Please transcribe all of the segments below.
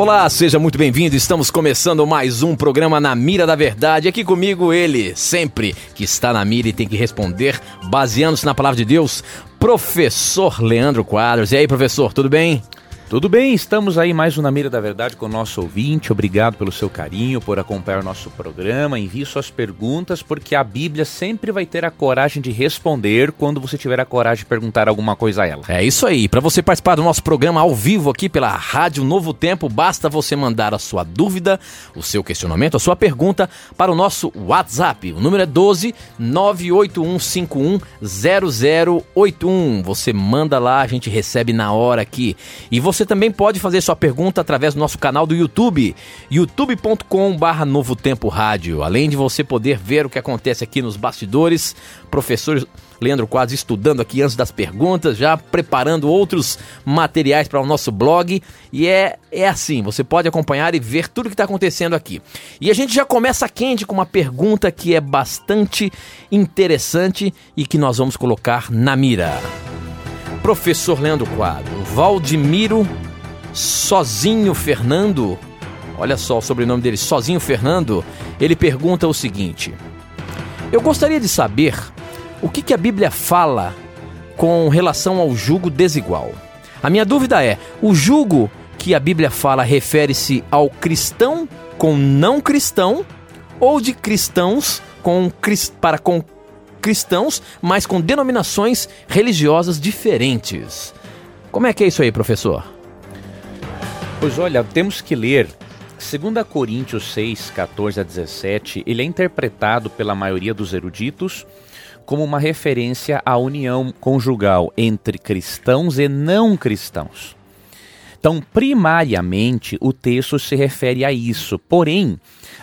Olá, seja muito bem-vindo. Estamos começando mais um programa Na Mira da Verdade. Aqui comigo ele, sempre que está na mira e tem que responder, baseando-se na palavra de Deus, professor Leandro Quadros. E aí, professor, tudo bem? Tudo bem, estamos aí mais um Na Mira da Verdade com o nosso ouvinte. Obrigado pelo seu carinho, por acompanhar o nosso programa. Envie suas perguntas, porque a Bíblia sempre vai ter a coragem de responder quando você tiver a coragem de perguntar alguma coisa a ela. É isso aí. Para você participar do nosso programa ao vivo aqui pela Rádio Novo Tempo, basta você mandar a sua dúvida, o seu questionamento, a sua pergunta para o nosso WhatsApp. O número é 12 98151 0081. Você manda lá, a gente recebe na hora aqui. E você você também pode fazer sua pergunta através do nosso canal do YouTube, youtube.com/barra Novo Tempo Rádio. Além de você poder ver o que acontece aqui nos bastidores, professor Leandro Quadros estudando aqui antes das perguntas, já preparando outros materiais para o nosso blog. E é, é assim, você pode acompanhar e ver tudo o que está acontecendo aqui. E a gente já começa quente com uma pergunta que é bastante interessante e que nós vamos colocar na mira professor Leandro Quadro, Valdemiro Sozinho Fernando, olha só o sobrenome dele, Sozinho Fernando, ele pergunta o seguinte: Eu gostaria de saber o que, que a Bíblia fala com relação ao jugo desigual. A minha dúvida é: o jugo que a Bíblia fala refere-se ao cristão com não cristão ou de cristãos com, para com cristãos, mas com denominações religiosas diferentes. Como é que é isso aí, professor? Pois olha, temos que ler 2 Coríntios 6, 14 a 17. Ele é interpretado pela maioria dos eruditos como uma referência à união conjugal entre cristãos e não cristãos. Então, primariamente, o texto se refere a isso. Porém,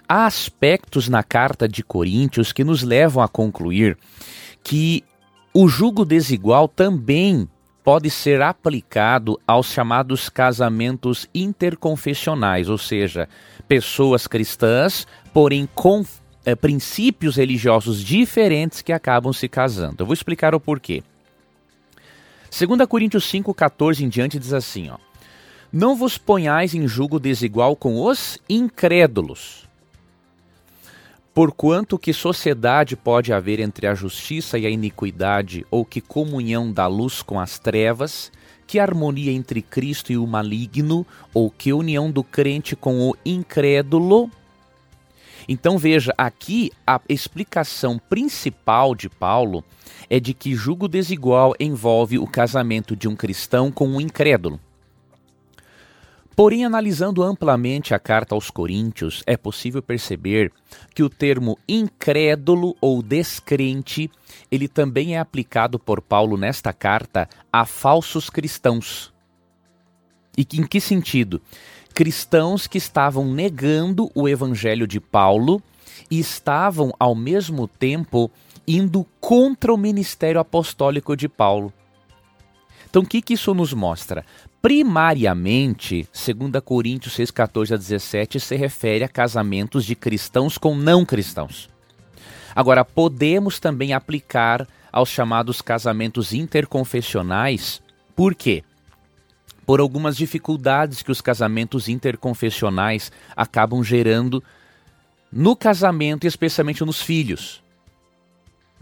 há aspectos na carta de Coríntios que nos levam a concluir que o jugo desigual também pode ser aplicado aos chamados casamentos interconfessionais, ou seja, pessoas cristãs, porém com é, princípios religiosos diferentes que acabam se casando. Eu vou explicar o porquê. 2 Coríntios 5,14 em diante diz assim: ó, Não vos ponhais em julgo desigual com os incrédulos Porquanto que sociedade pode haver entre a justiça e a iniquidade, ou que comunhão da luz com as trevas, que harmonia entre Cristo e o maligno, ou que união do crente com o incrédulo? Então veja, aqui a explicação principal de Paulo é de que julgo desigual envolve o casamento de um cristão com um incrédulo. Porém, analisando amplamente a carta aos Coríntios, é possível perceber que o termo incrédulo ou descrente, ele também é aplicado por Paulo nesta carta a falsos cristãos. E em que sentido? Cristãos que estavam negando o evangelho de Paulo e estavam ao mesmo tempo indo contra o ministério apostólico de Paulo. Então, o que, que isso nos mostra? Primariamente, 2 Coríntios 6, 14 a 17 se refere a casamentos de cristãos com não cristãos. Agora, podemos também aplicar aos chamados casamentos interconfessionais, por quê? Por algumas dificuldades que os casamentos interconfessionais acabam gerando no casamento e especialmente nos filhos.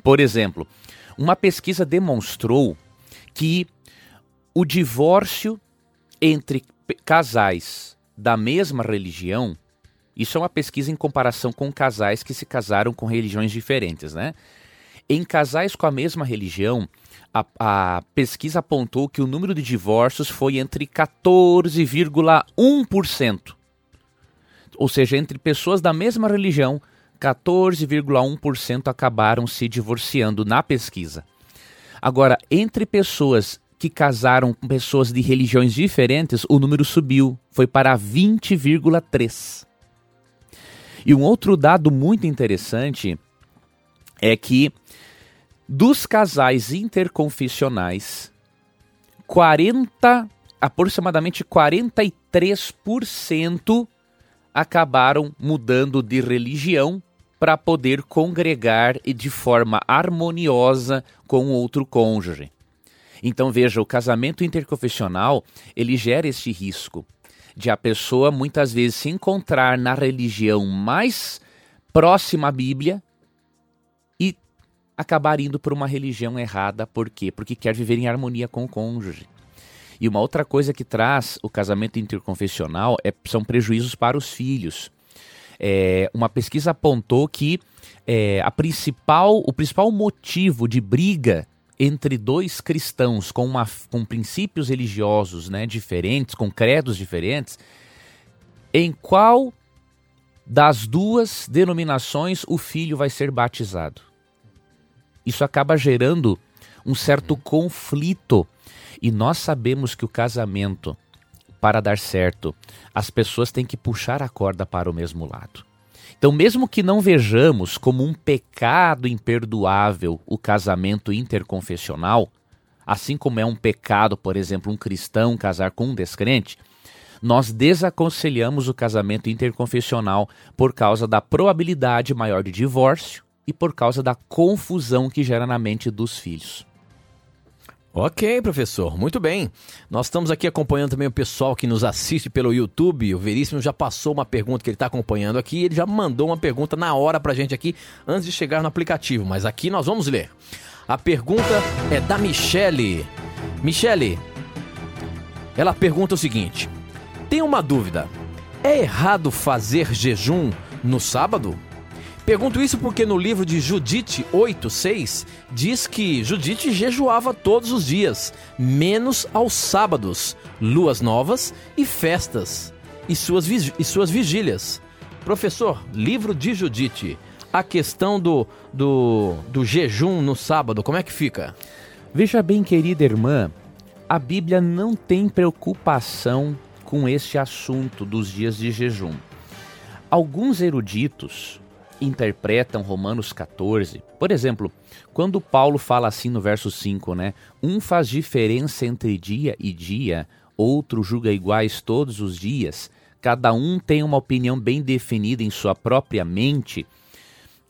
Por exemplo, uma pesquisa demonstrou que o divórcio entre casais da mesma religião, isso é uma pesquisa em comparação com casais que se casaram com religiões diferentes, né? Em casais com a mesma religião, a, a pesquisa apontou que o número de divórcios foi entre 14,1%. Ou seja, entre pessoas da mesma religião, 14,1% acabaram se divorciando na pesquisa. Agora, entre pessoas que casaram com pessoas de religiões diferentes, o número subiu, foi para 20,3. E um outro dado muito interessante é que dos casais interconfessionais, 40, aproximadamente 43% acabaram mudando de religião para poder congregar de forma harmoniosa com outro cônjuge. Então veja, o casamento interconfessional, ele gera este risco de a pessoa muitas vezes se encontrar na religião mais próxima à Bíblia e acabar indo por uma religião errada, por quê? Porque quer viver em harmonia com o cônjuge. E uma outra coisa que traz o casamento interconfessional é, são prejuízos para os filhos. É, uma pesquisa apontou que é, a principal, o principal motivo de briga entre dois cristãos com, uma, com princípios religiosos né, diferentes, com credos diferentes, em qual das duas denominações o filho vai ser batizado. Isso acaba gerando um certo conflito. E nós sabemos que o casamento, para dar certo, as pessoas têm que puxar a corda para o mesmo lado. Então, mesmo que não vejamos como um pecado imperdoável o casamento interconfessional, assim como é um pecado, por exemplo, um cristão casar com um descrente, nós desaconselhamos o casamento interconfessional por causa da probabilidade maior de divórcio e por causa da confusão que gera na mente dos filhos. Ok, professor, muito bem. Nós estamos aqui acompanhando também o pessoal que nos assiste pelo YouTube. O Veríssimo já passou uma pergunta que ele está acompanhando aqui. Ele já mandou uma pergunta na hora para a gente aqui, antes de chegar no aplicativo. Mas aqui nós vamos ler. A pergunta é da Michele. Michele, ela pergunta o seguinte: Tem uma dúvida. É errado fazer jejum no sábado? Pergunto isso porque no livro de Judite 8:6 diz que Judite jejuava todos os dias, menos aos sábados, luas novas e festas e suas, e suas vigílias. Professor, livro de Judite, a questão do, do, do jejum no sábado, como é que fica? Veja bem, querida irmã, a Bíblia não tem preocupação com este assunto dos dias de jejum. Alguns eruditos interpretam Romanos 14. Por exemplo, quando Paulo fala assim no verso 5, né? Um faz diferença entre dia e dia, outro julga iguais todos os dias, cada um tem uma opinião bem definida em sua própria mente.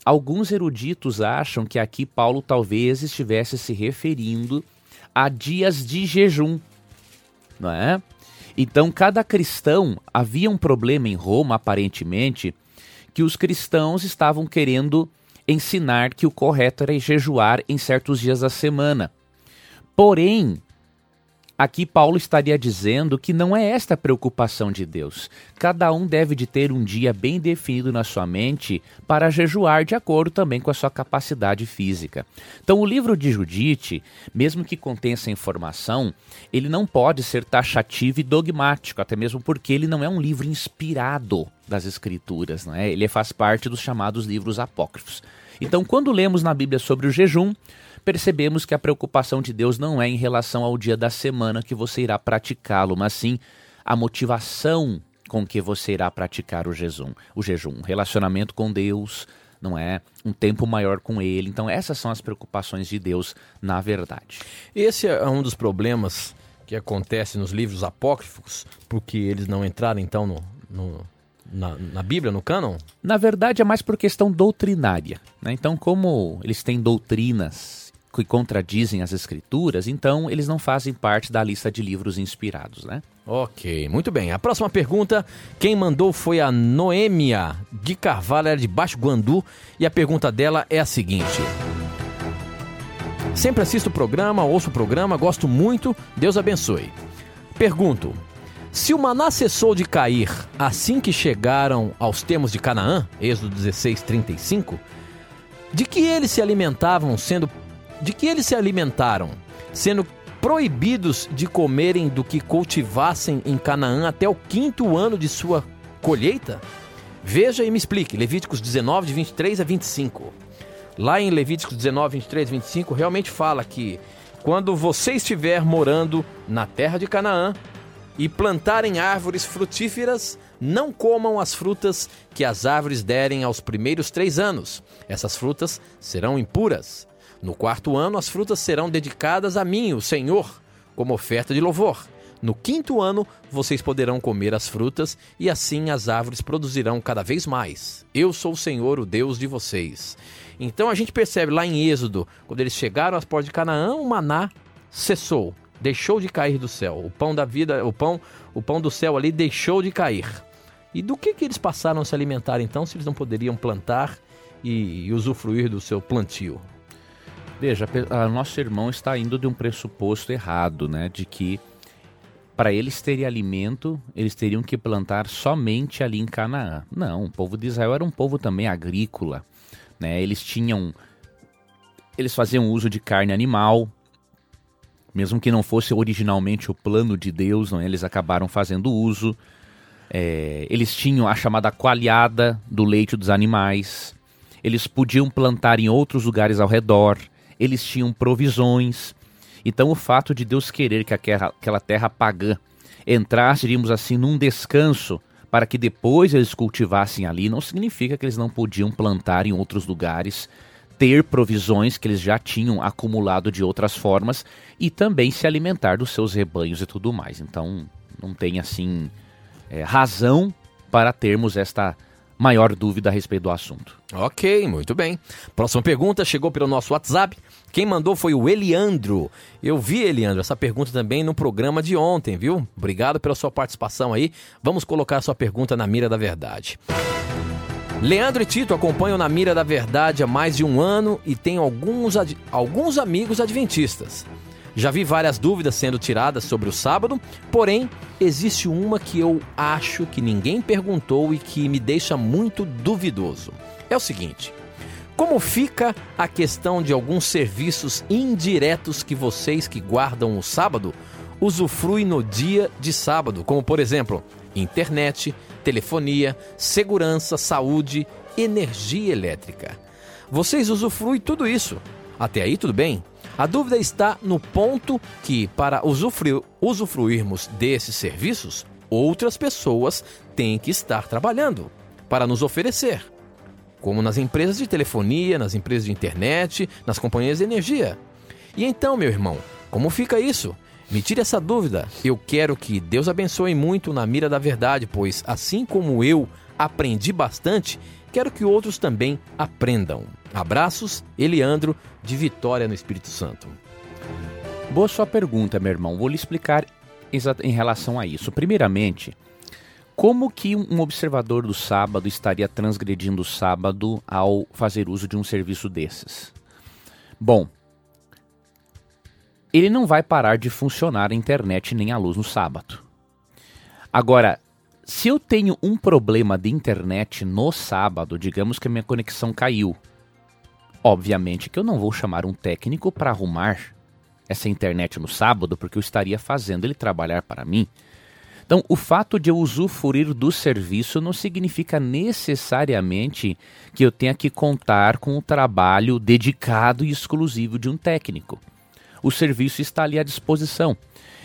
Alguns eruditos acham que aqui Paulo talvez estivesse se referindo a dias de jejum, não é? Então, cada cristão havia um problema em Roma, aparentemente, que os cristãos estavam querendo ensinar que o correto era jejuar em certos dias da semana. Porém, Aqui Paulo estaria dizendo que não é esta a preocupação de Deus. Cada um deve de ter um dia bem definido na sua mente para jejuar de acordo também com a sua capacidade física. Então o livro de Judite, mesmo que contenha essa informação, ele não pode ser taxativo e dogmático, até mesmo porque ele não é um livro inspirado das escrituras, não é? Ele faz parte dos chamados livros apócrifos. Então, quando lemos na Bíblia sobre o jejum, percebemos que a preocupação de Deus não é em relação ao dia da semana que você irá praticá-lo, mas sim a motivação com que você irá praticar o jejum. O jejum, relacionamento com Deus, não é? Um tempo maior com Ele. Então, essas são as preocupações de Deus, na verdade. Esse é um dos problemas que acontece nos livros apócrifos, porque eles não entraram, então, no, no na, na, Bíblia, no cânon? Na verdade, é mais por questão doutrinária. Né? Então, como eles têm doutrinas que contradizem as escrituras, então eles não fazem parte da lista de livros inspirados, né? Ok, muito bem. A próxima pergunta, quem mandou foi a Noêmia de Carvalho, era de Baixo Guandu, e a pergunta dela é a seguinte: Sempre assisto o programa, ouço o programa, gosto muito, Deus abençoe. Pergunto: se o maná cessou de cair assim que chegaram aos termos de Canaã, Êxodo 16, 35, de que eles se alimentavam sendo de que eles se alimentaram, sendo proibidos de comerem do que cultivassem em Canaã até o quinto ano de sua colheita? Veja e me explique. Levíticos 19, de 23 a 25. Lá em Levíticos 19, 23 a 25, realmente fala que quando você estiver morando na terra de Canaã e plantarem árvores frutíferas, Não comam as frutas que as árvores derem aos primeiros três anos. Essas frutas serão impuras. No quarto ano, as frutas serão dedicadas a mim, o Senhor, como oferta de louvor. No quinto ano, vocês poderão comer as frutas, e assim as árvores produzirão cada vez mais. Eu sou o Senhor, o Deus de vocês. Então a gente percebe lá em Êxodo, quando eles chegaram às portas de Canaã, o maná cessou, deixou de cair do céu. O pão da vida, o pão, o pão do céu ali deixou de cair. E do que, que eles passaram a se alimentar então, se eles não poderiam plantar e, e usufruir do seu plantio? Veja, a nosso irmão está indo de um pressuposto errado, né? De que para eles terem alimento, eles teriam que plantar somente ali em Canaã. Não, o povo de Israel era um povo também agrícola, né? Eles tinham eles faziam uso de carne animal, mesmo que não fosse originalmente o plano de Deus, não, é? eles acabaram fazendo uso. É, eles tinham a chamada coalhada do leite dos animais. Eles podiam plantar em outros lugares ao redor. Eles tinham provisões. Então, o fato de Deus querer que aquela, aquela terra pagã entrasse, diríamos assim, num descanso para que depois eles cultivassem ali, não significa que eles não podiam plantar em outros lugares, ter provisões que eles já tinham acumulado de outras formas e também se alimentar dos seus rebanhos e tudo mais. Então, não tem assim é, razão para termos esta maior dúvida a respeito do assunto. Ok, muito bem. Próxima pergunta chegou pelo nosso WhatsApp. Quem mandou foi o Eliandro. Eu vi, Eliandro, essa pergunta também no programa de ontem, viu? Obrigado pela sua participação aí. Vamos colocar a sua pergunta na mira da verdade. Leandro e Tito acompanham na mira da verdade há mais de um ano e têm alguns, alguns amigos adventistas. Já vi várias dúvidas sendo tiradas sobre o sábado, porém, existe uma que eu acho que ninguém perguntou e que me deixa muito duvidoso. É o seguinte: como fica a questão de alguns serviços indiretos que vocês que guardam o sábado usufruem no dia de sábado, como por exemplo, internet, telefonia, segurança, saúde, energia elétrica? Vocês usufruem tudo isso. Até aí tudo bem? A dúvida está no ponto que, para usufruirmos desses serviços, outras pessoas têm que estar trabalhando para nos oferecer, como nas empresas de telefonia, nas empresas de internet, nas companhias de energia. E então, meu irmão, como fica isso? Me tire essa dúvida. Eu quero que Deus abençoe muito na mira da verdade, pois assim como eu aprendi bastante, quero que outros também aprendam. Abraços, Eliandro, de Vitória no Espírito Santo. Boa sua pergunta, meu irmão. Vou lhe explicar em relação a isso. Primeiramente, como que um observador do sábado estaria transgredindo o sábado ao fazer uso de um serviço desses? Bom, ele não vai parar de funcionar a internet nem a luz no sábado. Agora, se eu tenho um problema de internet no sábado, digamos que a minha conexão caiu, obviamente que eu não vou chamar um técnico para arrumar essa internet no sábado, porque eu estaria fazendo ele trabalhar para mim. Então, o fato de eu usufruir do serviço não significa necessariamente que eu tenha que contar com o trabalho dedicado e exclusivo de um técnico. O serviço está ali à disposição.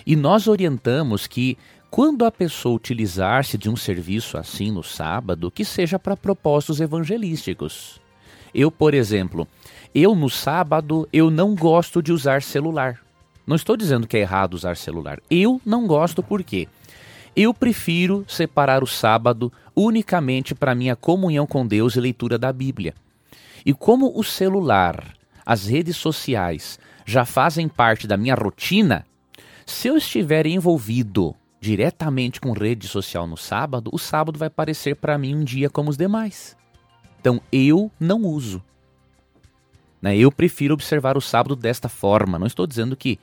E nós orientamos que quando a pessoa utilizar-se de um serviço assim no sábado, que seja para propósitos evangelísticos. Eu, por exemplo, eu no sábado eu não gosto de usar celular. Não estou dizendo que é errado usar celular. Eu não gosto por quê? Eu prefiro separar o sábado unicamente para minha comunhão com Deus e leitura da Bíblia. E como o celular, as redes sociais já fazem parte da minha rotina, se eu estiver envolvido diretamente com rede social no sábado, o sábado vai parecer para mim um dia como os demais. Então eu não uso. Né? Eu prefiro observar o sábado desta forma. Não estou dizendo que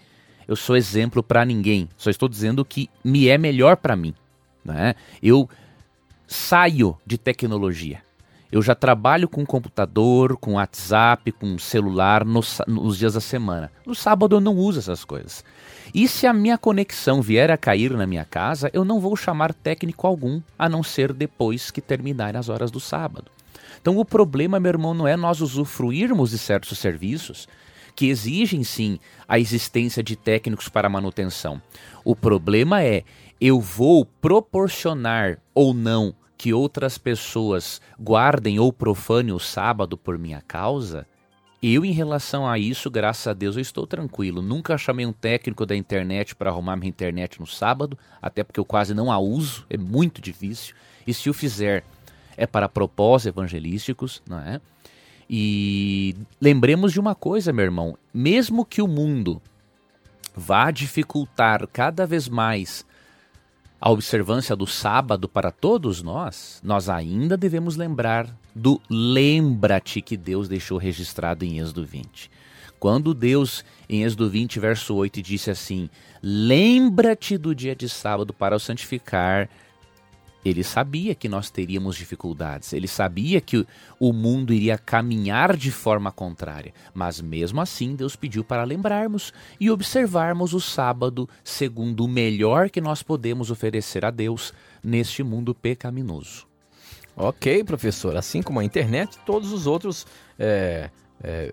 eu sou exemplo para ninguém, só estou dizendo que me é melhor para mim. Né? Eu saio de tecnologia. Eu já trabalho com computador, com WhatsApp, com celular nos, nos dias da semana. No sábado eu não uso essas coisas. E se a minha conexão vier a cair na minha casa, eu não vou chamar técnico algum, a não ser depois que terminarem as horas do sábado. Então o problema, meu irmão, não é nós usufruirmos de certos serviços que exigem sim a existência de técnicos para manutenção. O problema é eu vou proporcionar ou não que outras pessoas guardem ou profanem o sábado por minha causa, eu, em relação a isso, graças a Deus, eu estou tranquilo. Nunca chamei um técnico da internet para arrumar minha internet no sábado, até porque eu quase não a uso, é muito difícil. E se o fizer, é para propósitos evangelísticos, não é? E lembremos de uma coisa, meu irmão: mesmo que o mundo vá dificultar cada vez mais a observância do sábado para todos nós, nós ainda devemos lembrar do lembra-te que Deus deixou registrado em Êxodo 20. Quando Deus, em Êxodo 20, verso 8, disse assim: Lembra-te do dia de sábado para o santificar, ele sabia que nós teríamos dificuldades, ele sabia que o mundo iria caminhar de forma contrária, mas mesmo assim Deus pediu para lembrarmos e observarmos o sábado segundo o melhor que nós podemos oferecer a Deus neste mundo pecaminoso. Ok, professor. Assim como a internet, todos os outros é, é,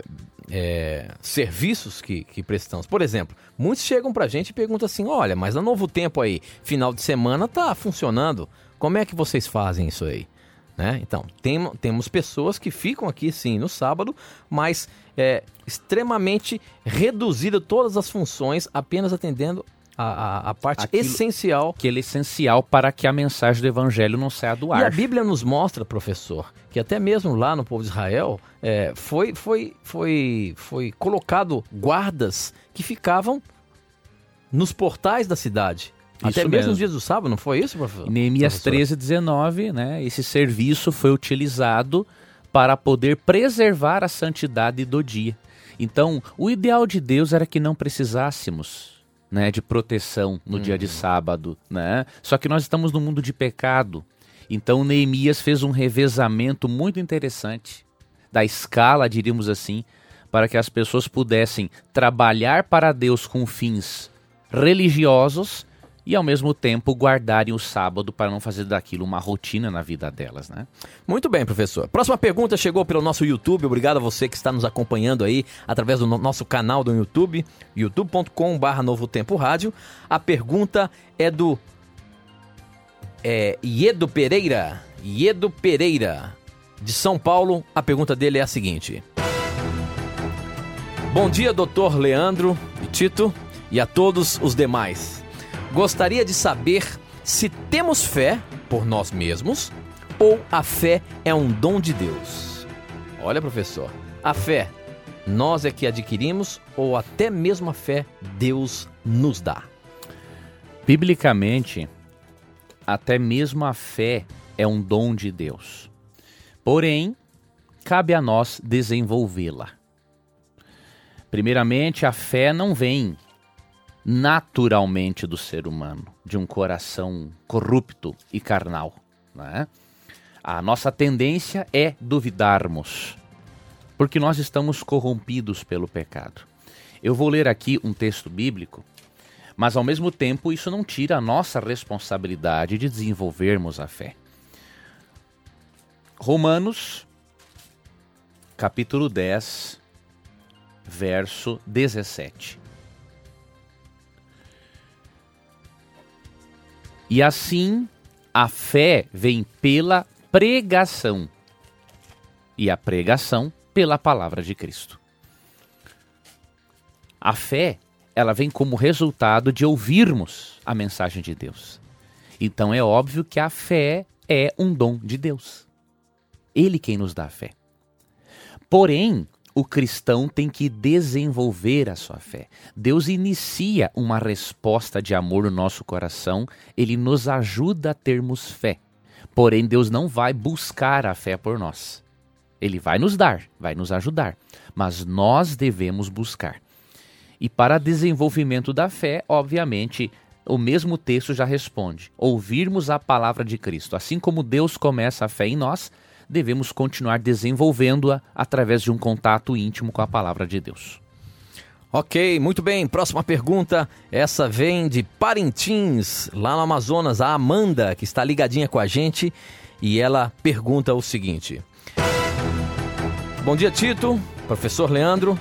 é, serviços que, que prestamos. Por exemplo, muitos chegam para a gente e perguntam assim: olha, mas no novo tempo aí, final de semana, tá funcionando. Como é que vocês fazem isso aí? Né? Então, tem, temos pessoas que ficam aqui sim no sábado, mas é extremamente reduzido todas as funções, apenas atendendo a, a, a parte Aquilo, essencial. Aquele essencial para que a mensagem do evangelho não saia do ar. E a Bíblia nos mostra, professor, que até mesmo lá no povo de Israel é, foi, foi, foi, foi colocado guardas que ficavam nos portais da cidade. Até mesmo, mesmo nos dias do sábado, não foi isso, professor? Neemias 13, 19, né? Esse serviço foi utilizado para poder preservar a santidade do dia. Então, o ideal de Deus era que não precisássemos né, de proteção no uhum. dia de uhum. sábado, né? Só que nós estamos no mundo de pecado. Então, Neemias fez um revezamento muito interessante da escala, diríamos assim, para que as pessoas pudessem trabalhar para Deus com fins religiosos e ao mesmo tempo guardarem o sábado para não fazer daquilo uma rotina na vida delas, né? Muito bem, professor. Próxima pergunta chegou pelo nosso YouTube. Obrigado a você que está nos acompanhando aí através do nosso canal do YouTube, youtube.com/barra Novo Tempo Rádio. A pergunta é do é, Iedo Pereira. Iedo Pereira, de São Paulo. A pergunta dele é a seguinte: Bom dia, doutor Leandro e Tito, e a todos os demais. Gostaria de saber se temos fé por nós mesmos ou a fé é um dom de Deus. Olha, professor, a fé nós é que adquirimos ou até mesmo a fé Deus nos dá. Biblicamente, até mesmo a fé é um dom de Deus. Porém, cabe a nós desenvolvê-la. Primeiramente, a fé não vem naturalmente do ser humano, de um coração corrupto e carnal. Né? A nossa tendência é duvidarmos, porque nós estamos corrompidos pelo pecado. Eu vou ler aqui um texto bíblico, mas ao mesmo tempo isso não tira a nossa responsabilidade de desenvolvermos a fé. Romanos, capítulo 10, verso 17. E assim a fé vem pela pregação, e a pregação pela palavra de Cristo. A fé, ela vem como resultado de ouvirmos a mensagem de Deus. Então é óbvio que a fé é um dom de Deus. Ele quem nos dá a fé. Porém, o cristão tem que desenvolver a sua fé. Deus inicia uma resposta de amor no nosso coração, ele nos ajuda a termos fé. Porém, Deus não vai buscar a fé por nós. Ele vai nos dar, vai nos ajudar, mas nós devemos buscar. E para desenvolvimento da fé, obviamente, o mesmo texto já responde: ouvirmos a palavra de Cristo. Assim como Deus começa a fé em nós, devemos continuar desenvolvendo-a através de um contato íntimo com a palavra de Deus. Ok, muito bem. Próxima pergunta. Essa vem de Parintins, lá no Amazonas. A Amanda, que está ligadinha com a gente, e ela pergunta o seguinte: Bom dia, Tito, professor Leandro.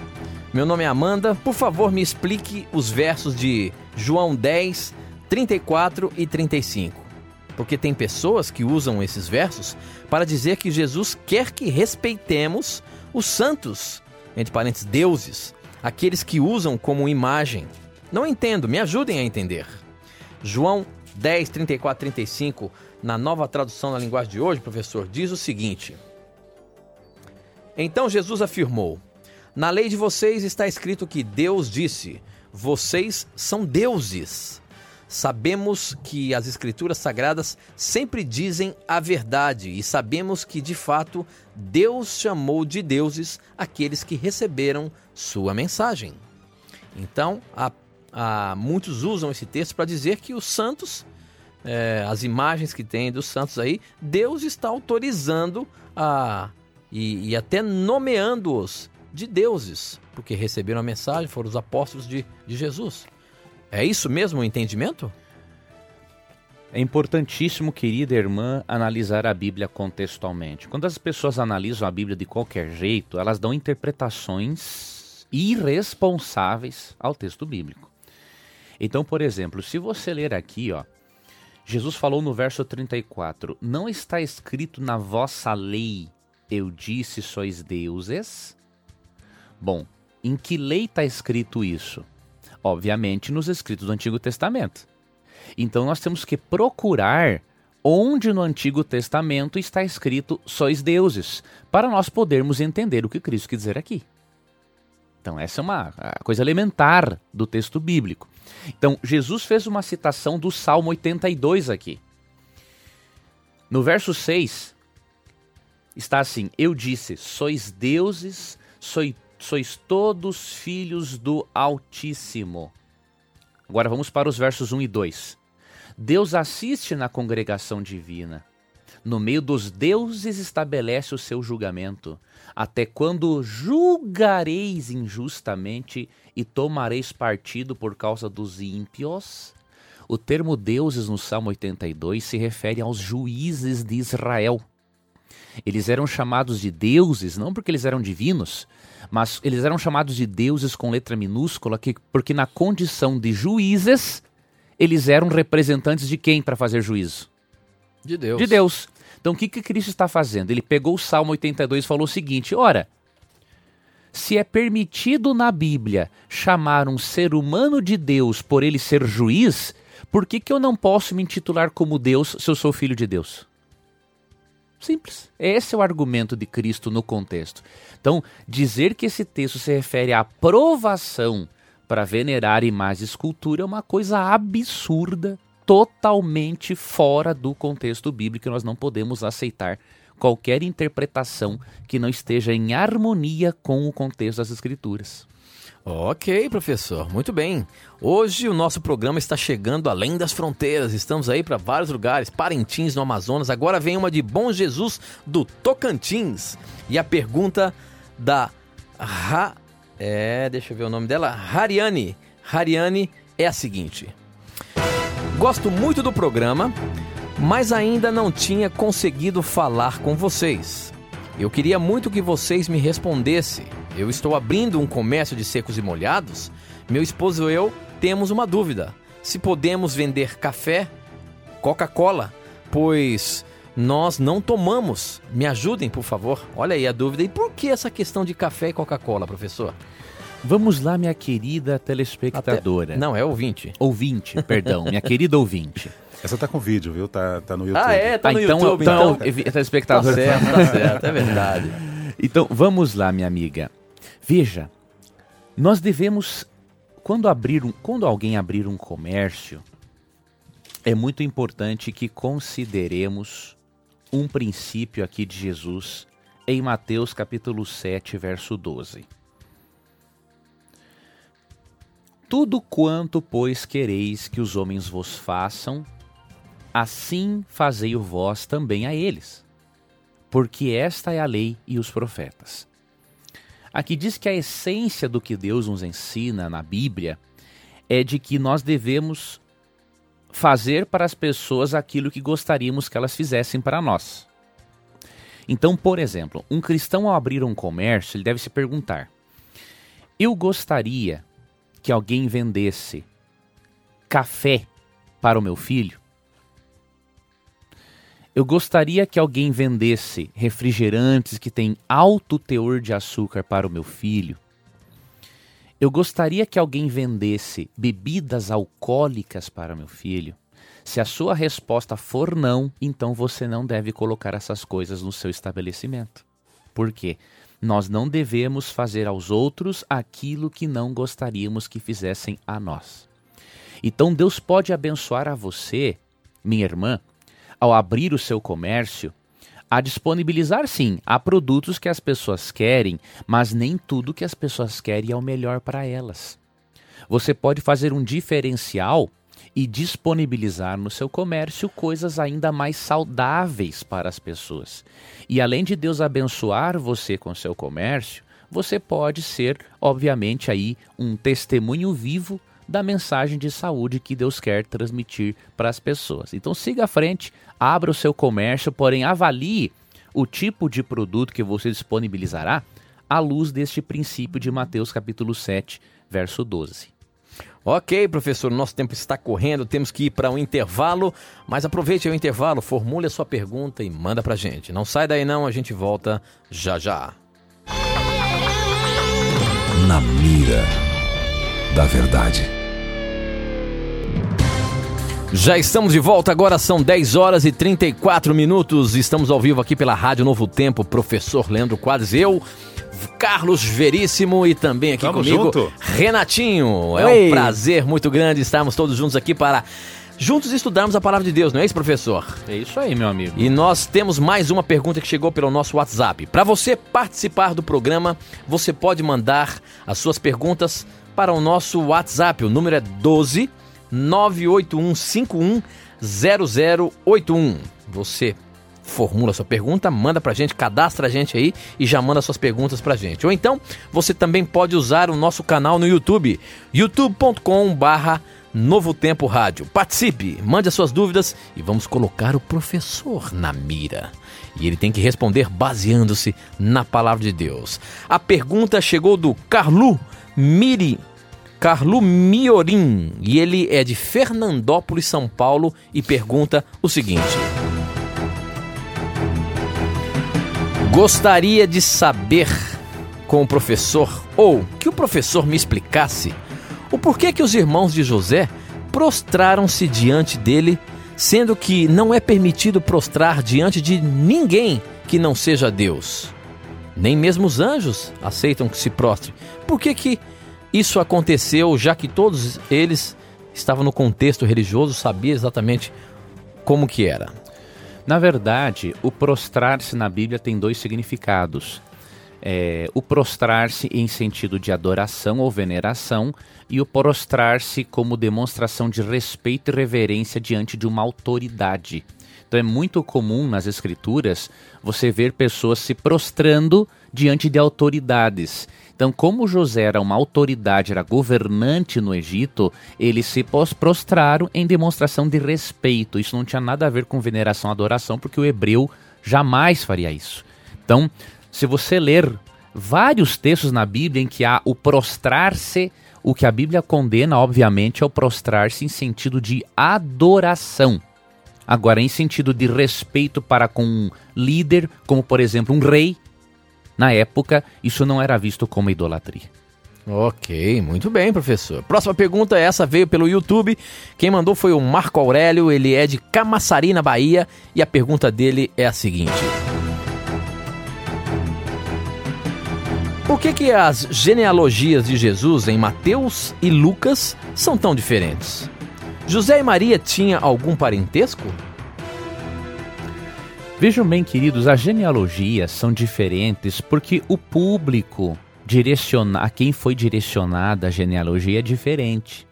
Meu nome é Amanda. Por favor, me explique os versos de João 10, 34 e 35. Porque tem pessoas que usam esses versos para dizer que Jesus quer que respeitemos os santos, entre parênteses, deuses, aqueles que usam como imagem. Não entendo, me ajudem a entender. João 10, 34, 35, na nova tradução na linguagem de hoje, professor, diz o seguinte: Então Jesus afirmou: Na lei de vocês está escrito que Deus disse: Vocês são deuses. Sabemos que as Escrituras Sagradas sempre dizem a verdade e sabemos que, de fato, Deus chamou de deuses aqueles que receberam sua mensagem. Então, há, há muitos usam esse texto para dizer que os santos, é, as imagens que tem dos santos aí, Deus está autorizando a, e, e até nomeando-os de deuses, porque receberam a mensagem, foram os apóstolos de, de Jesus. É isso mesmo o entendimento? É importantíssimo, querida irmã, analisar a Bíblia contextualmente. Quando as pessoas analisam a Bíblia de qualquer jeito, elas dão interpretações irresponsáveis ao texto bíblico. Então, por exemplo, se você ler aqui, ó, Jesus falou no verso 34: Não está escrito na vossa lei, eu disse sois deuses? Bom, em que lei está escrito isso? Obviamente, nos escritos do Antigo Testamento. Então nós temos que procurar onde no Antigo Testamento está escrito sois deuses, para nós podermos entender o que Cristo quer dizer aqui. Então, essa é uma coisa elementar do texto bíblico. Então, Jesus fez uma citação do Salmo 82 aqui. No verso 6, está assim: Eu disse, sois deuses, sois sois todos filhos do Altíssimo. Agora vamos para os versos 1 e 2. Deus assiste na congregação divina. No meio dos deuses estabelece o seu julgamento. Até quando julgareis injustamente e tomareis partido por causa dos ímpios? O termo deuses no Salmo 82 se refere aos juízes de Israel. Eles eram chamados de deuses não porque eles eram divinos, mas eles eram chamados de deuses com letra minúscula que, porque na condição de juízes eles eram representantes de quem para fazer juízo? De Deus. De Deus. Então o que, que Cristo está fazendo? Ele pegou o Salmo 82 e falou o seguinte: ora, se é permitido na Bíblia chamar um ser humano de Deus por ele ser juiz, por que, que eu não posso me intitular como Deus se eu sou filho de Deus? Simples. Esse é o argumento de Cristo no contexto. Então, dizer que esse texto se refere à aprovação para venerar imagens e escultura é uma coisa absurda, totalmente fora do contexto bíblico. Nós não podemos aceitar qualquer interpretação que não esteja em harmonia com o contexto das Escrituras. Ok, professor, muito bem. Hoje o nosso programa está chegando além das fronteiras. Estamos aí para vários lugares, Parintins no Amazonas. Agora vem uma de Bom Jesus do Tocantins. E a pergunta da Ra... É, deixa eu ver o nome dela. Hariane. Hariane é a seguinte: Gosto muito do programa, mas ainda não tinha conseguido falar com vocês. Eu queria muito que vocês me respondessem eu estou abrindo um comércio de secos e molhados, meu esposo e eu temos uma dúvida: se podemos vender café, Coca-Cola, pois nós não tomamos. Me ajudem, por favor. Olha aí a dúvida. E por que essa questão de café e Coca-Cola, professor? Vamos lá, minha querida telespectadora. Até... Não, é ouvinte. Ouvinte, perdão, minha querida ouvinte. Essa tá com vídeo, viu? Tá, tá no YouTube. Ah, é? Tá no ah, então, YouTube, então. então telespectadora. Tá certo, tá certo, é verdade. Então, vamos lá, minha amiga. Veja, nós devemos, quando, abrir um, quando alguém abrir um comércio, é muito importante que consideremos um princípio aqui de Jesus em Mateus capítulo 7, verso 12. Tudo quanto, pois, quereis que os homens vos façam, assim fazei o vós também a eles, porque esta é a lei e os profetas. Aqui diz que a essência do que Deus nos ensina na Bíblia é de que nós devemos fazer para as pessoas aquilo que gostaríamos que elas fizessem para nós. Então, por exemplo, um cristão ao abrir um comércio, ele deve se perguntar: eu gostaria que alguém vendesse café para o meu filho? Eu gostaria que alguém vendesse refrigerantes que têm alto teor de açúcar para o meu filho. Eu gostaria que alguém vendesse bebidas alcoólicas para meu filho. Se a sua resposta for não, então você não deve colocar essas coisas no seu estabelecimento. Por quê? Nós não devemos fazer aos outros aquilo que não gostaríamos que fizessem a nós. Então Deus pode abençoar a você, minha irmã, ao abrir o seu comércio, a disponibilizar sim, há produtos que as pessoas querem, mas nem tudo que as pessoas querem é o melhor para elas. Você pode fazer um diferencial e disponibilizar no seu comércio coisas ainda mais saudáveis para as pessoas. E além de Deus abençoar você com seu comércio, você pode ser, obviamente, aí um testemunho vivo da mensagem de saúde que Deus quer transmitir para as pessoas. Então siga à frente, abra o seu comércio, porém avalie o tipo de produto que você disponibilizará à luz deste princípio de Mateus capítulo 7, verso 12. Ok, professor, nosso tempo está correndo, temos que ir para um intervalo, mas aproveite o intervalo, formule a sua pergunta e manda para gente. Não sai daí não, a gente volta já já. Na mira da verdade. Já estamos de volta, agora são 10 horas e 34 minutos. Estamos ao vivo aqui pela Rádio Novo Tempo, professor Leandro Quadros, eu, Carlos Veríssimo e também aqui Tamo comigo, junto. Renatinho. É Oi. um prazer muito grande estarmos todos juntos aqui para juntos estudarmos a palavra de Deus, não é isso, professor? É isso aí, meu amigo. E nós temos mais uma pergunta que chegou pelo nosso WhatsApp. Para você participar do programa, você pode mandar as suas perguntas para o nosso WhatsApp. O número é 12 98151 0081. Você formula sua pergunta, manda pra gente, cadastra a gente aí e já manda suas perguntas pra gente. Ou então, você também pode usar o nosso canal no YouTube, youtube.com Novo Tempo Rádio. Participe, mande as suas dúvidas e vamos colocar o professor na mira. E ele tem que responder baseando-se na palavra de Deus. A pergunta chegou do Carlu Miri Carlu Miorim e ele é de Fernandópolis, São Paulo e pergunta o seguinte: Gostaria de saber com o professor ou que o professor me explicasse o porquê que os irmãos de José prostraram-se diante dele, sendo que não é permitido prostrar diante de ninguém que não seja Deus. Nem mesmo os anjos aceitam que se prostre. Por que que isso aconteceu, já que todos eles estavam no contexto religioso, sabia exatamente como que era? Na verdade, o prostrar-se na Bíblia tem dois significados. É, o prostrar-se em sentido de adoração ou veneração e o prostrar-se como demonstração de respeito e reverência diante de uma autoridade. Então é muito comum nas escrituras você ver pessoas se prostrando diante de autoridades. Então, como José era uma autoridade, era governante no Egito, eles se prostraram em demonstração de respeito. Isso não tinha nada a ver com veneração, adoração, porque o hebreu jamais faria isso. Então, se você ler vários textos na Bíblia em que há o prostrar-se, o que a Bíblia condena, obviamente, é o prostrar-se em sentido de adoração. Agora, em sentido de respeito para com um líder, como por exemplo um rei, na época, isso não era visto como idolatria. Ok, muito bem, professor. Próxima pergunta, essa veio pelo YouTube. Quem mandou foi o Marco Aurélio, ele é de Camaçari, na Bahia, e a pergunta dele é a seguinte: Por que, que as genealogias de Jesus em Mateus e Lucas são tão diferentes? José e Maria tinham algum parentesco? Vejam bem, queridos, as genealogias são diferentes porque o público direciona, a quem foi direcionada a genealogia é diferente.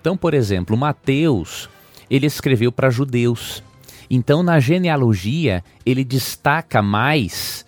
Então, por exemplo, Mateus, ele escreveu para judeus. Então, na genealogia, ele destaca mais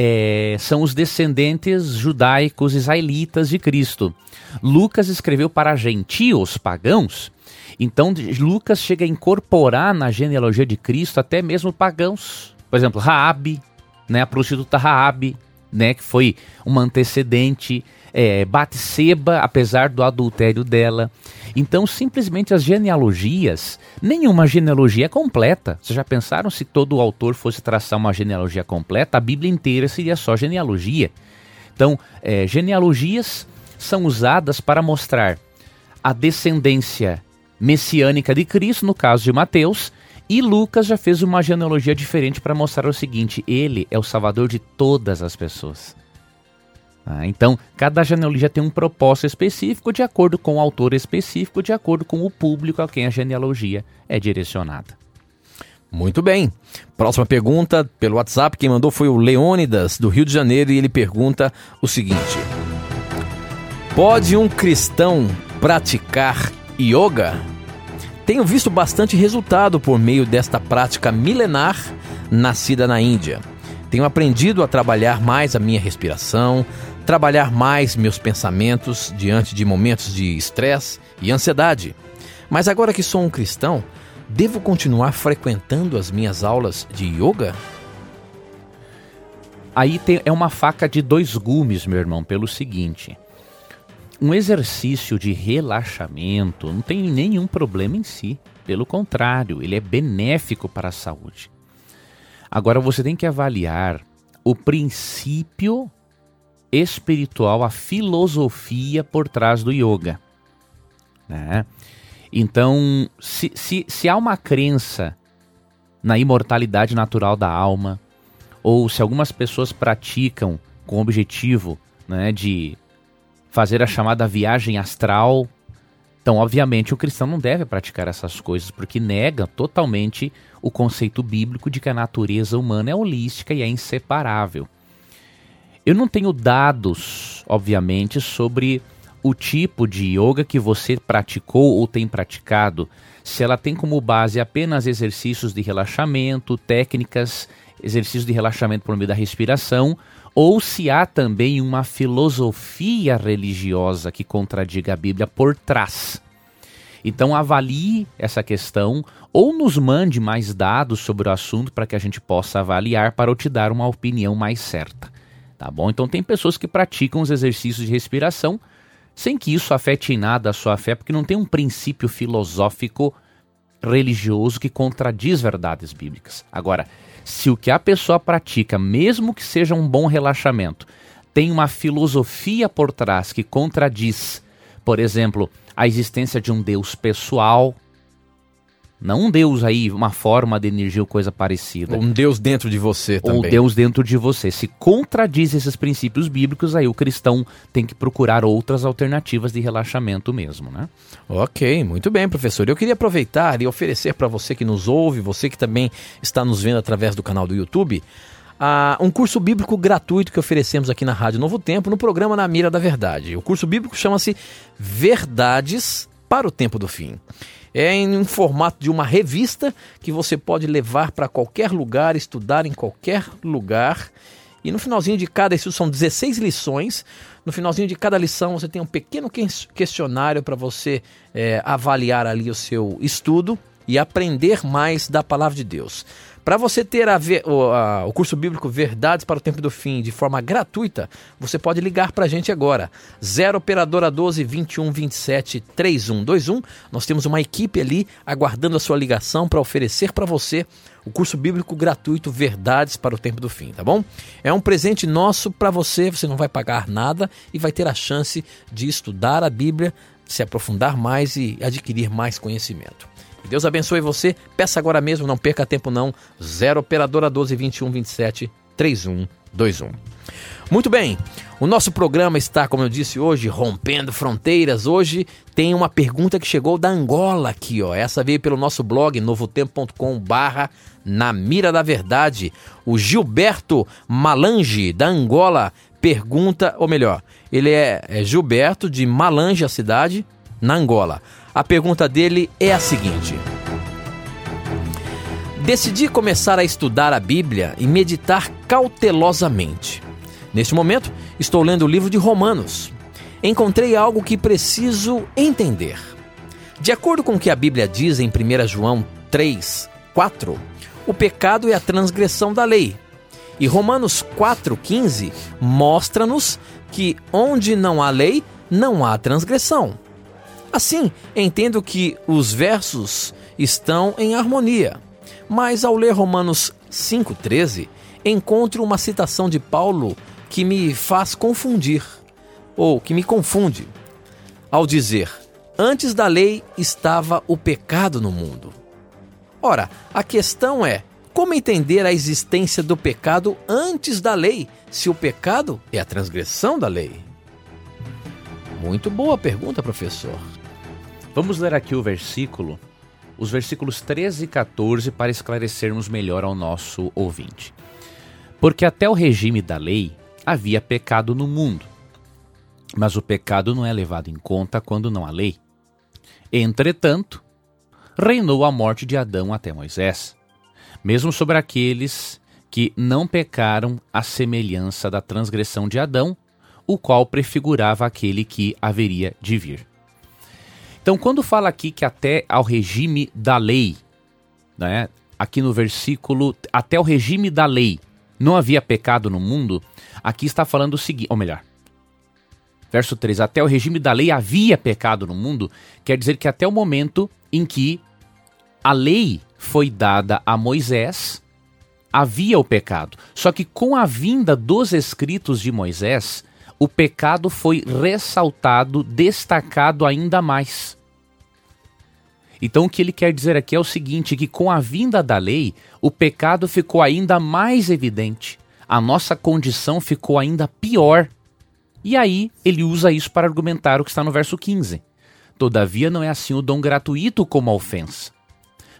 é, são os descendentes judaicos israelitas de Cristo. Lucas escreveu para gentios, pagãos. Então, Lucas chega a incorporar na genealogia de Cristo até mesmo pagãos. Por exemplo, Raabe, né, a prostituta Raabe, né, que foi uma antecedente, é, Batseba, apesar do adultério dela. Então, simplesmente as genealogias, nenhuma genealogia é completa. Vocês já pensaram se todo autor fosse traçar uma genealogia completa? A Bíblia inteira seria só genealogia. Então, é, genealogias são usadas para mostrar a descendência messiânica de Cristo, no caso de Mateus, e Lucas já fez uma genealogia diferente para mostrar o seguinte: ele é o salvador de todas as pessoas. Ah, então, cada genealogia tem um propósito específico de acordo com o autor específico, de acordo com o público a quem a genealogia é direcionada. Muito bem. Próxima pergunta pelo WhatsApp. Quem mandou foi o Leônidas, do Rio de Janeiro, e ele pergunta o seguinte: Pode um cristão praticar yoga? Tenho visto bastante resultado por meio desta prática milenar nascida na Índia. Tenho aprendido a trabalhar mais a minha respiração, trabalhar mais meus pensamentos diante de momentos de estresse e ansiedade. Mas agora que sou um cristão, devo continuar frequentando as minhas aulas de yoga? Aí tem, é uma faca de dois gumes, meu irmão, pelo seguinte. Um exercício de relaxamento não tem nenhum problema em si. Pelo contrário, ele é benéfico para a saúde. Agora você tem que avaliar o princípio espiritual, a filosofia por trás do yoga. Né? Então, se, se, se há uma crença na imortalidade natural da alma, ou se algumas pessoas praticam com o objetivo né, de fazer a chamada viagem astral, então, obviamente, o cristão não deve praticar essas coisas, porque nega totalmente o conceito bíblico de que a natureza humana é holística e é inseparável. Eu não tenho dados, obviamente, sobre o tipo de yoga que você praticou ou tem praticado, se ela tem como base apenas exercícios de relaxamento, técnicas, exercícios de relaxamento por meio da respiração, ou se há também uma filosofia religiosa que contradiga a Bíblia por trás. Então avalie essa questão ou nos mande mais dados sobre o assunto para que a gente possa avaliar para eu te dar uma opinião mais certa tá bom? Então tem pessoas que praticam os exercícios de respiração sem que isso afete em nada a sua fé, porque não tem um princípio filosófico religioso que contradiz verdades bíblicas. Agora, se o que a pessoa pratica, mesmo que seja um bom relaxamento, tem uma filosofia por trás que contradiz, por exemplo, a existência de um Deus pessoal, não um Deus aí, uma forma de energia ou coisa parecida. Um Deus dentro de você também. Ou Deus dentro de você. Se contradiz esses princípios bíblicos, aí o cristão tem que procurar outras alternativas de relaxamento mesmo, né? Ok, muito bem, professor. Eu queria aproveitar e oferecer para você que nos ouve, você que também está nos vendo através do canal do YouTube, uh, um curso bíblico gratuito que oferecemos aqui na Rádio Novo Tempo, no programa Na Mira da Verdade. O curso bíblico chama-se Verdades para o Tempo do Fim. É em um formato de uma revista que você pode levar para qualquer lugar, estudar em qualquer lugar. E no finalzinho de cada, isso são 16 lições. No finalzinho de cada lição você tem um pequeno questionário para você é, avaliar ali o seu estudo e aprender mais da palavra de Deus. Para você ter a, o, a, o, curso bíblico Verdades para o Tempo do Fim de forma gratuita, você pode ligar para a gente agora. 0 Operadora 12 21 27 3121. Nós temos uma equipe ali aguardando a sua ligação para oferecer para você o curso bíblico gratuito Verdades para o Tempo do Fim, tá bom? É um presente nosso para você, você não vai pagar nada e vai ter a chance de estudar a Bíblia, se aprofundar mais e adquirir mais conhecimento. Deus abençoe você. Peça agora mesmo, não perca tempo não. 0 operadora 12 21 27 3121. Muito bem, o nosso programa está, como eu disse hoje, rompendo fronteiras. Hoje tem uma pergunta que chegou da Angola aqui, ó. Essa veio pelo nosso blog novotempo.com barra na mira da verdade. O Gilberto Malange, da Angola, pergunta, ou melhor, ele é, é Gilberto de Malange, a cidade, na Angola. A pergunta dele é a seguinte: Decidi começar a estudar a Bíblia e meditar cautelosamente. Neste momento, estou lendo o livro de Romanos. Encontrei algo que preciso entender. De acordo com o que a Bíblia diz em 1 João 3, 4, o pecado é a transgressão da lei. E Romanos 4,15 mostra-nos que onde não há lei, não há transgressão. Assim, entendo que os versos estão em harmonia. Mas ao ler Romanos 5,13, encontro uma citação de Paulo que me faz confundir, ou que me confunde, ao dizer: Antes da lei estava o pecado no mundo. Ora, a questão é: como entender a existência do pecado antes da lei, se o pecado é a transgressão da lei? Muito boa pergunta, professor. Vamos ler aqui o versículo, os versículos 13 e 14, para esclarecermos melhor ao nosso ouvinte. Porque até o regime da lei havia pecado no mundo, mas o pecado não é levado em conta quando não há lei. Entretanto, reinou a morte de Adão até Moisés, mesmo sobre aqueles que não pecaram à semelhança da transgressão de Adão, o qual prefigurava aquele que haveria de vir. Então, quando fala aqui que até ao regime da lei, né, aqui no versículo, até o regime da lei não havia pecado no mundo, aqui está falando o seguinte, ou melhor, verso 3, até o regime da lei havia pecado no mundo, quer dizer que até o momento em que a lei foi dada a Moisés, havia o pecado. Só que com a vinda dos escritos de Moisés, o pecado foi ressaltado, destacado ainda mais. Então o que ele quer dizer aqui é o seguinte, que com a vinda da lei, o pecado ficou ainda mais evidente. A nossa condição ficou ainda pior. E aí ele usa isso para argumentar o que está no verso 15. Todavia não é assim o dom gratuito como a ofensa.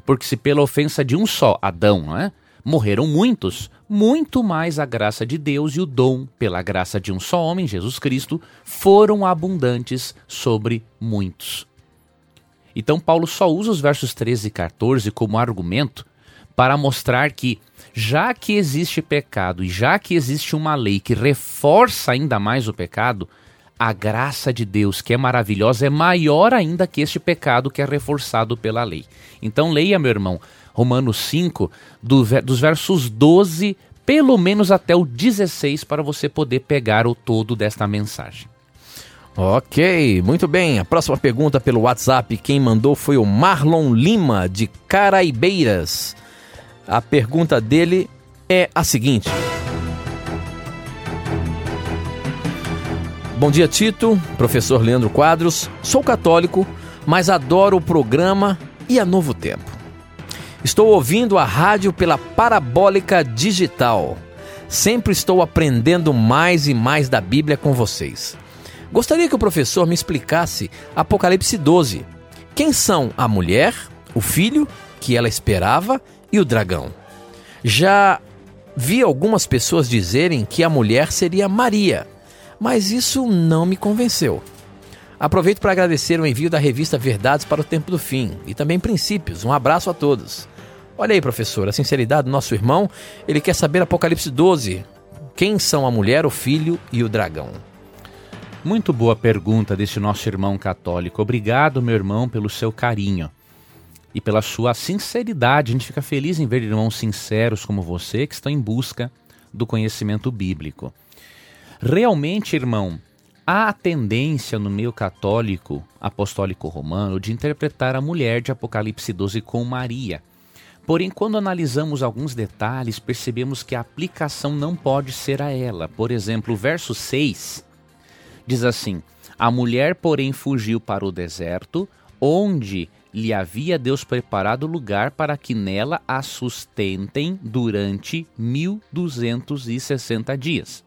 Porque se pela ofensa de um só, Adão, não é? morreram muitos, muito mais a graça de Deus e o dom, pela graça de um só homem, Jesus Cristo, foram abundantes sobre muitos. Então, Paulo só usa os versos 13 e 14 como argumento para mostrar que, já que existe pecado e já que existe uma lei que reforça ainda mais o pecado, a graça de Deus, que é maravilhosa, é maior ainda que este pecado que é reforçado pela lei. Então, leia, meu irmão, Romanos 5, do, dos versos 12, pelo menos até o 16, para você poder pegar o todo desta mensagem. Ok, muito bem. A próxima pergunta pelo WhatsApp, quem mandou foi o Marlon Lima, de Caraibeiras. A pergunta dele é a seguinte: Bom dia, Tito, professor Leandro Quadros. Sou católico, mas adoro o programa e a Novo Tempo. Estou ouvindo a rádio pela parabólica digital. Sempre estou aprendendo mais e mais da Bíblia com vocês. Gostaria que o professor me explicasse Apocalipse 12. Quem são a mulher, o filho que ela esperava e o dragão? Já vi algumas pessoas dizerem que a mulher seria Maria, mas isso não me convenceu. Aproveito para agradecer o envio da revista Verdades para o Tempo do Fim e também Princípios. Um abraço a todos. Olha aí, professor, a sinceridade do nosso irmão. Ele quer saber Apocalipse 12. Quem são a mulher, o filho e o dragão? Muito boa pergunta desse nosso irmão católico. Obrigado, meu irmão, pelo seu carinho e pela sua sinceridade. A gente fica feliz em ver irmãos sinceros como você que estão em busca do conhecimento bíblico. Realmente, irmão, há a tendência no meio católico apostólico romano de interpretar a mulher de Apocalipse 12 com Maria. Porém, quando analisamos alguns detalhes, percebemos que a aplicação não pode ser a ela. Por exemplo, o verso 6 Diz assim: A mulher, porém, fugiu para o deserto, onde lhe havia Deus preparado lugar para que nela a sustentem durante 1260 dias.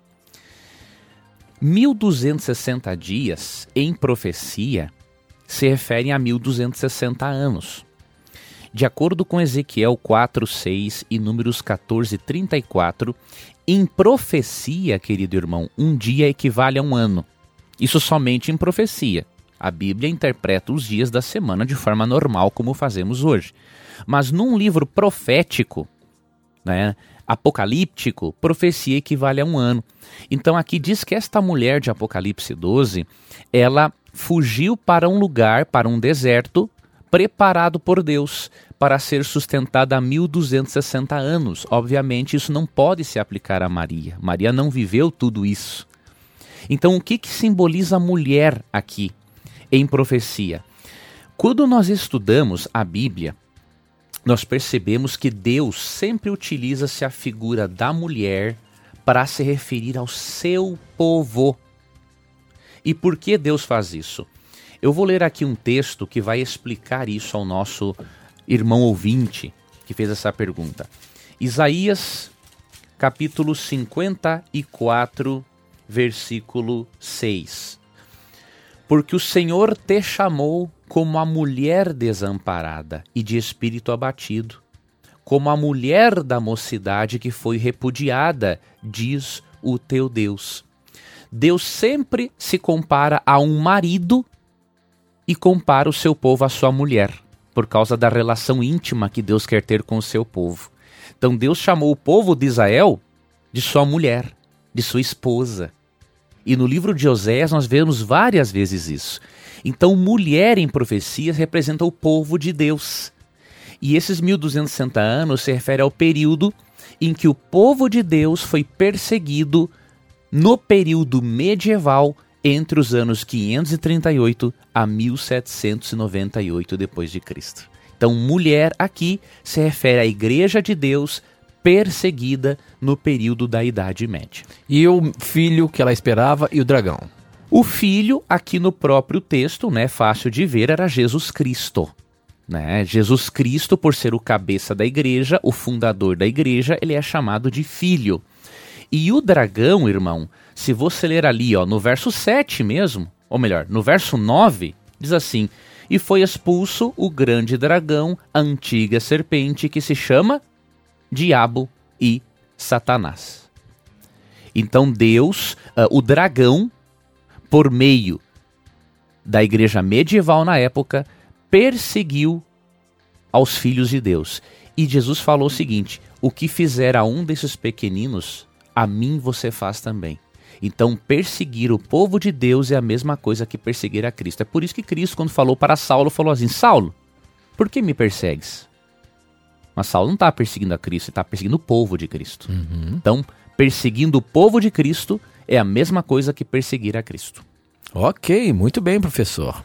1260 dias, em profecia, se referem a 1260 anos. De acordo com Ezequiel 4, 6 e Números 14, 34, em profecia, querido irmão, um dia equivale a um ano. Isso somente em profecia. A Bíblia interpreta os dias da semana de forma normal, como fazemos hoje. Mas num livro profético, né, apocalíptico, profecia equivale a um ano. Então aqui diz que esta mulher de Apocalipse 12, ela fugiu para um lugar, para um deserto, preparado por Deus, para ser sustentada há 1260 anos. Obviamente, isso não pode se aplicar a Maria. Maria não viveu tudo isso. Então, o que, que simboliza a mulher aqui em profecia? Quando nós estudamos a Bíblia, nós percebemos que Deus sempre utiliza-se a figura da mulher para se referir ao seu povo. E por que Deus faz isso? Eu vou ler aqui um texto que vai explicar isso ao nosso irmão ouvinte que fez essa pergunta. Isaías, capítulo 54, versículo 6. Porque o Senhor te chamou como a mulher desamparada e de espírito abatido, como a mulher da mocidade que foi repudiada, diz o teu Deus. Deus sempre se compara a um marido e compara o seu povo à sua mulher, por causa da relação íntima que Deus quer ter com o seu povo. Então Deus chamou o povo de Israel de sua mulher, de sua esposa. E no livro de Oséias nós vemos várias vezes isso. Então, mulher em profecias representa o povo de Deus. E esses 1260 anos se refere ao período em que o povo de Deus foi perseguido no período medieval entre os anos 538 a 1798 depois de Cristo. Então, mulher aqui se refere à igreja de Deus perseguida no período da Idade Média. E o filho que ela esperava e o dragão. O filho, aqui no próprio texto, né, fácil de ver, era Jesus Cristo. Né? Jesus Cristo, por ser o cabeça da igreja, o fundador da igreja, ele é chamado de filho. E o dragão, irmão, se você ler ali, ó, no verso 7 mesmo, ou melhor, no verso 9, diz assim: E foi expulso o grande dragão, a antiga serpente, que se chama Diabo e Satanás. Então Deus, uh, o dragão, por meio da igreja medieval na época, perseguiu aos filhos de Deus. E Jesus falou o seguinte: O que fizer a um desses pequeninos, a mim você faz também. Então, perseguir o povo de Deus é a mesma coisa que perseguir a Cristo. É por isso que Cristo, quando falou para Saulo, falou assim: Saulo, por que me persegues? Mas Saulo não está perseguindo a Cristo, ele está perseguindo o povo de Cristo. Uhum. Então, perseguindo o povo de Cristo é a mesma coisa que perseguir a Cristo. Ok, muito bem, professor.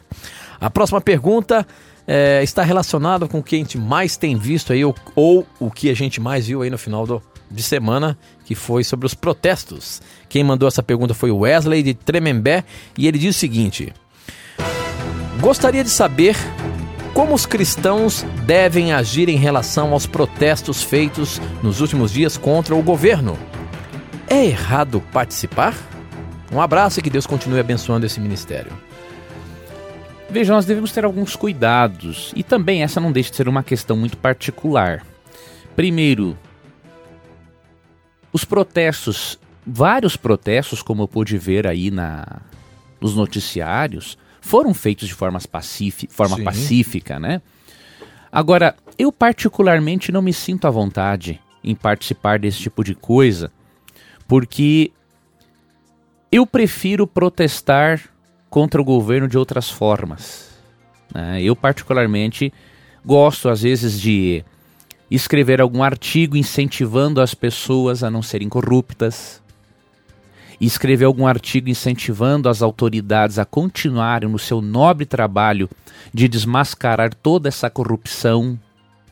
A próxima pergunta é, está relacionada com o que a gente mais tem visto aí, ou, ou o que a gente mais viu aí no final do, de semana, que foi sobre os protestos. Quem mandou essa pergunta foi o Wesley de Tremembé e ele diz o seguinte: Gostaria de saber como os cristãos devem agir em relação aos protestos feitos nos últimos dias contra o governo. É errado participar? Um abraço e que Deus continue abençoando esse ministério. Veja, nós devemos ter alguns cuidados e também essa não deixa de ser uma questão muito particular. Primeiro, os protestos, vários protestos, como eu pude ver aí na, nos noticiários, foram feitos de forma, forma pacífica, né? Agora, eu particularmente não me sinto à vontade em participar desse tipo de coisa, porque eu prefiro protestar contra o governo de outras formas. Né? Eu, particularmente, gosto às vezes de escrever algum artigo incentivando as pessoas a não serem corruptas, e escrever algum artigo incentivando as autoridades a continuarem no seu nobre trabalho de desmascarar toda essa corrupção.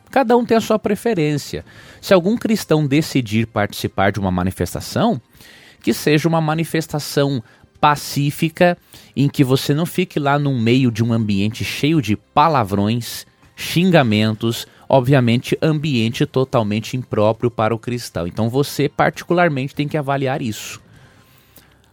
Cada um tem a sua preferência. Se algum cristão decidir participar de uma manifestação, que seja uma manifestação pacífica, em que você não fique lá no meio de um ambiente cheio de palavrões, xingamentos, obviamente ambiente totalmente impróprio para o cristão. Então você particularmente tem que avaliar isso.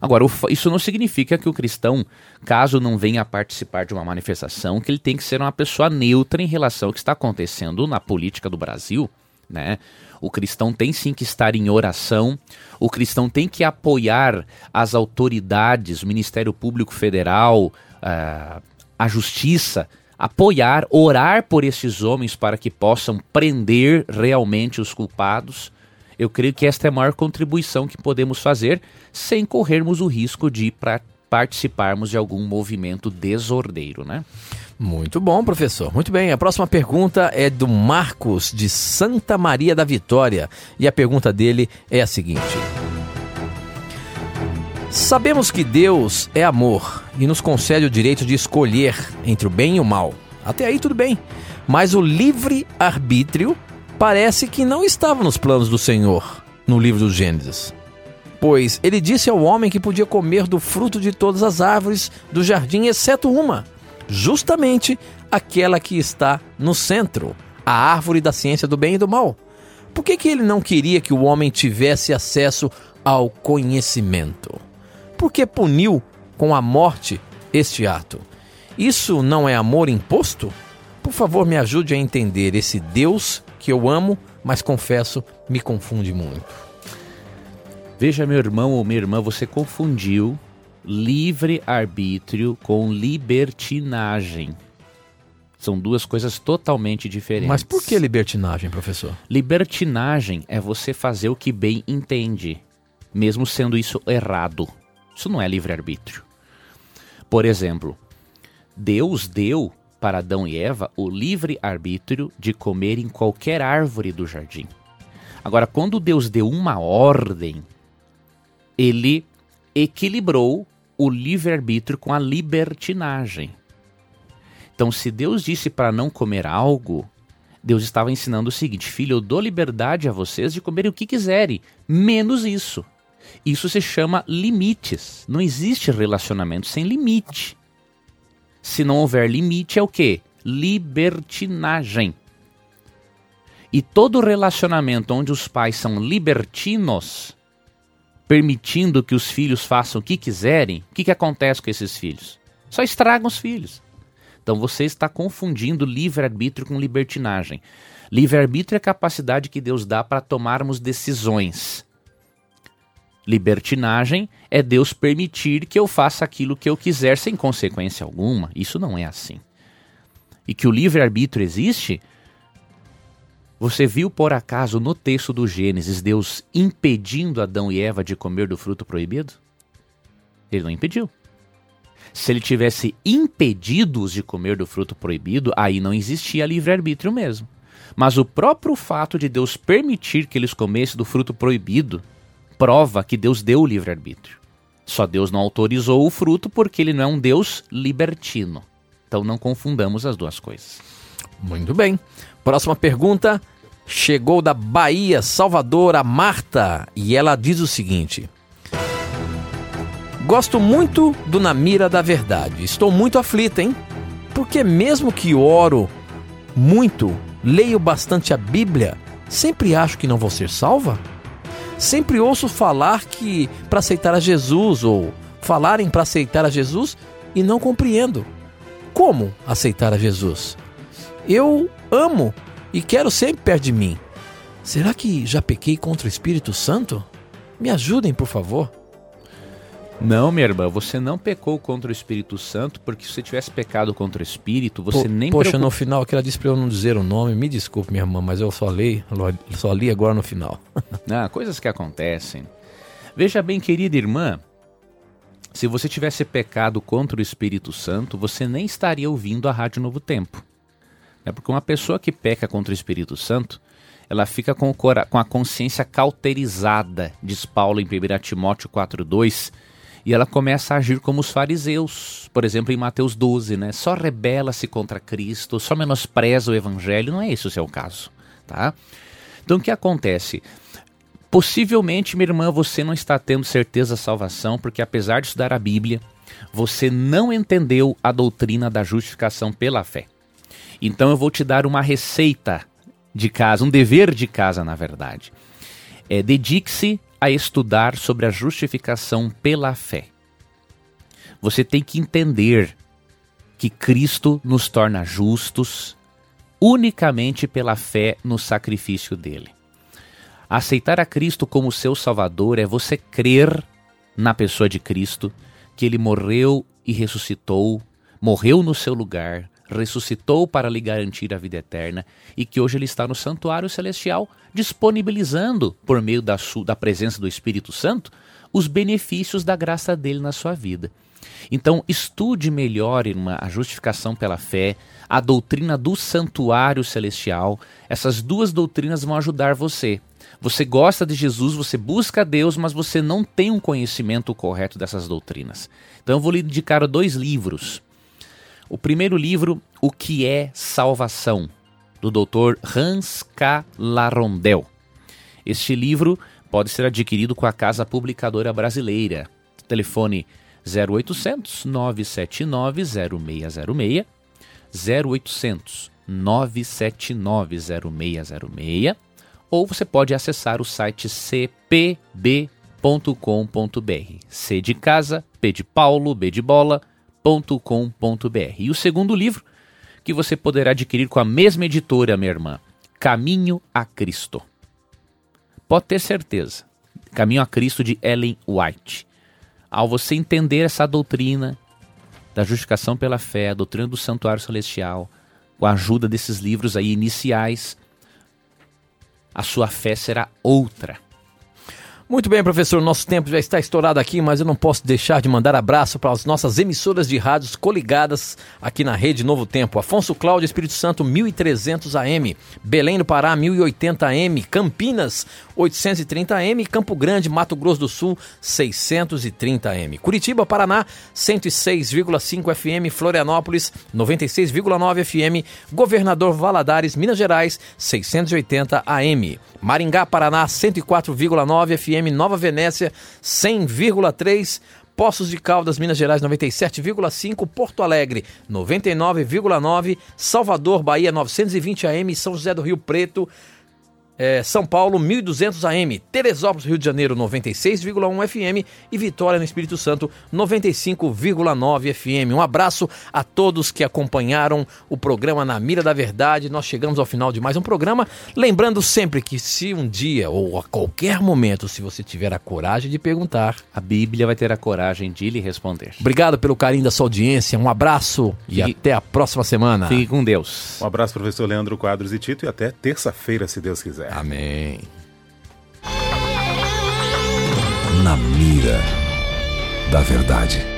Agora, isso não significa que o cristão, caso não venha participar de uma manifestação, que ele tem que ser uma pessoa neutra em relação ao que está acontecendo na política do Brasil, né? O cristão tem sim que estar em oração, o cristão tem que apoiar as autoridades, o Ministério Público Federal, uh, a Justiça, apoiar, orar por esses homens para que possam prender realmente os culpados. Eu creio que esta é a maior contribuição que podemos fazer sem corrermos o risco de pra participarmos de algum movimento desordeiro, né? Muito bom, professor. Muito bem. A próxima pergunta é do Marcos, de Santa Maria da Vitória. E a pergunta dele é a seguinte: Sabemos que Deus é amor e nos concede o direito de escolher entre o bem e o mal. Até aí tudo bem. Mas o livre-arbítrio parece que não estava nos planos do Senhor no livro do Gênesis. Pois ele disse ao homem que podia comer do fruto de todas as árvores do jardim, exceto uma, justamente aquela que está no centro, a árvore da ciência do bem e do mal. Por que, que ele não queria que o homem tivesse acesso ao conhecimento? Por que puniu com a morte este ato? Isso não é amor imposto? Por favor, me ajude a entender esse Deus que eu amo, mas confesso, me confunde muito. Veja, meu irmão ou minha irmã, você confundiu livre-arbítrio com libertinagem. São duas coisas totalmente diferentes. Mas por que libertinagem, professor? Libertinagem é você fazer o que bem entende, mesmo sendo isso errado. Isso não é livre-arbítrio. Por exemplo, Deus deu para Adão e Eva o livre-arbítrio de comer em qualquer árvore do jardim. Agora, quando Deus deu uma ordem, ele equilibrou o livre-arbítrio com a libertinagem. Então, se Deus disse para não comer algo, Deus estava ensinando o seguinte: filho, eu dou liberdade a vocês de comerem o que quiserem, menos isso. Isso se chama limites. Não existe relacionamento sem limite. Se não houver limite, é o que? Libertinagem. E todo relacionamento onde os pais são libertinos, permitindo que os filhos façam o que quiserem, o que, que acontece com esses filhos? Só estragam os filhos. Então você está confundindo livre-arbítrio com libertinagem. Livre-arbítrio é a capacidade que Deus dá para tomarmos decisões. Libertinagem é Deus permitir que eu faça aquilo que eu quiser sem consequência alguma. Isso não é assim. E que o livre-arbítrio existe você viu por acaso no texto do Gênesis Deus impedindo Adão e Eva de comer do fruto proibido? Ele não impediu. Se ele tivesse impedido-os de comer do fruto proibido, aí não existia livre-arbítrio mesmo. Mas o próprio fato de Deus permitir que eles comessem do fruto proibido prova que Deus deu o livre-arbítrio. Só Deus não autorizou o fruto porque ele não é um Deus libertino. Então não confundamos as duas coisas. Muito bem. Próxima pergunta chegou da Bahia, Salvador, a Marta, e ela diz o seguinte: Gosto muito do Na Mira da Verdade. Estou muito aflita, hein? Porque mesmo que oro muito, leio bastante a Bíblia, sempre acho que não vou ser salva? Sempre ouço falar que para aceitar a Jesus ou falarem para aceitar a Jesus e não compreendo. Como aceitar a Jesus? Eu amo e quero sempre perto de mim. Será que já pequei contra o Espírito Santo? Me ajudem, por favor. Não, minha irmã, você não pecou contra o Espírito Santo, porque se você tivesse pecado contra o Espírito, você Po nem Poxa, preocup- no final que ela disse pra eu não dizer o nome, me desculpe, minha irmã, mas eu só li, só li agora no final. Ah, coisas que acontecem. Veja bem, querida irmã, se você tivesse pecado contra o Espírito Santo, você nem estaria ouvindo a Rádio Novo Tempo. É porque uma pessoa que peca contra o Espírito Santo, ela fica com, o cora- com a consciência cauterizada, diz Paulo em 1 Timóteo 4,2, e ela começa a agir como os fariseus, por exemplo, em Mateus 12, né? Só rebela-se contra Cristo, só menospreza o Evangelho, não é esse o seu caso, tá? Então o que acontece? Possivelmente, minha irmã, você não está tendo certeza da salvação, porque apesar de estudar a Bíblia, você não entendeu a doutrina da justificação pela fé. Então eu vou te dar uma receita de casa, um dever de casa, na verdade. É, Dedique-se a estudar sobre a justificação pela fé. Você tem que entender que Cristo nos torna justos unicamente pela fé no sacrifício dele. Aceitar a Cristo como seu Salvador é você crer na pessoa de Cristo, que ele morreu e ressuscitou, morreu no seu lugar, ressuscitou para lhe garantir a vida eterna e que hoje ele está no santuário celestial, disponibilizando, por meio da, su- da presença do Espírito Santo, os benefícios da graça dele na sua vida. Então, estude melhor, irmã, a justificação pela fé, a doutrina do santuário celestial. Essas duas doutrinas vão ajudar você. Você gosta de Jesus, você busca Deus, mas você não tem um conhecimento correto dessas doutrinas. Então, eu vou lhe indicar dois livros. O primeiro livro, O que é Salvação, do Dr. Hans K. Larondel. Este livro pode ser adquirido com a Casa Publicadora Brasileira. Telefone 0800 979 0606 0800 979 0606 ou você pode acessar o site cpb.com.br. C de casa, P de Paulo, B de bola.com.br. E o segundo livro que você poderá adquirir com a mesma editora, minha irmã, Caminho a Cristo. Pode ter certeza. Caminho a Cristo de Ellen White. Ao você entender essa doutrina da justificação pela fé, a doutrina do santuário celestial, com a ajuda desses livros aí iniciais, a sua fé será outra. Muito bem, professor, nosso tempo já está estourado aqui, mas eu não posso deixar de mandar abraço para as nossas emissoras de rádios coligadas aqui na Rede Novo Tempo. Afonso Cláudio, Espírito Santo, 1300 AM. Belém do Pará, 1080 AM. Campinas, 830 AM. Campo Grande, Mato Grosso do Sul, 630 AM. Curitiba, Paraná, 106,5 FM. Florianópolis, 96,9 FM. Governador Valadares, Minas Gerais, 680 AM. Maringá, Paraná, 104,9 FM, Nova Venécia, 100,3 Poços de Caldas, Minas Gerais 97,5, Porto Alegre 99,9, Salvador, Bahia 920 AM, São José do Rio Preto é, São Paulo 1200 AM, Teresópolis, Rio de Janeiro 96,1 FM e Vitória no Espírito Santo 95,9 FM. Um abraço a todos que acompanharam o programa Na Mira da Verdade. Nós chegamos ao final de mais um programa, lembrando sempre que se um dia ou a qualquer momento, se você tiver a coragem de perguntar, a Bíblia vai ter a coragem de lhe responder. Obrigado pelo carinho da sua audiência. Um abraço e, e até a próxima semana. Fique com Deus. Um abraço professor Leandro Quadros e Tito e até terça-feira, se Deus quiser. Amém. Na mira da verdade.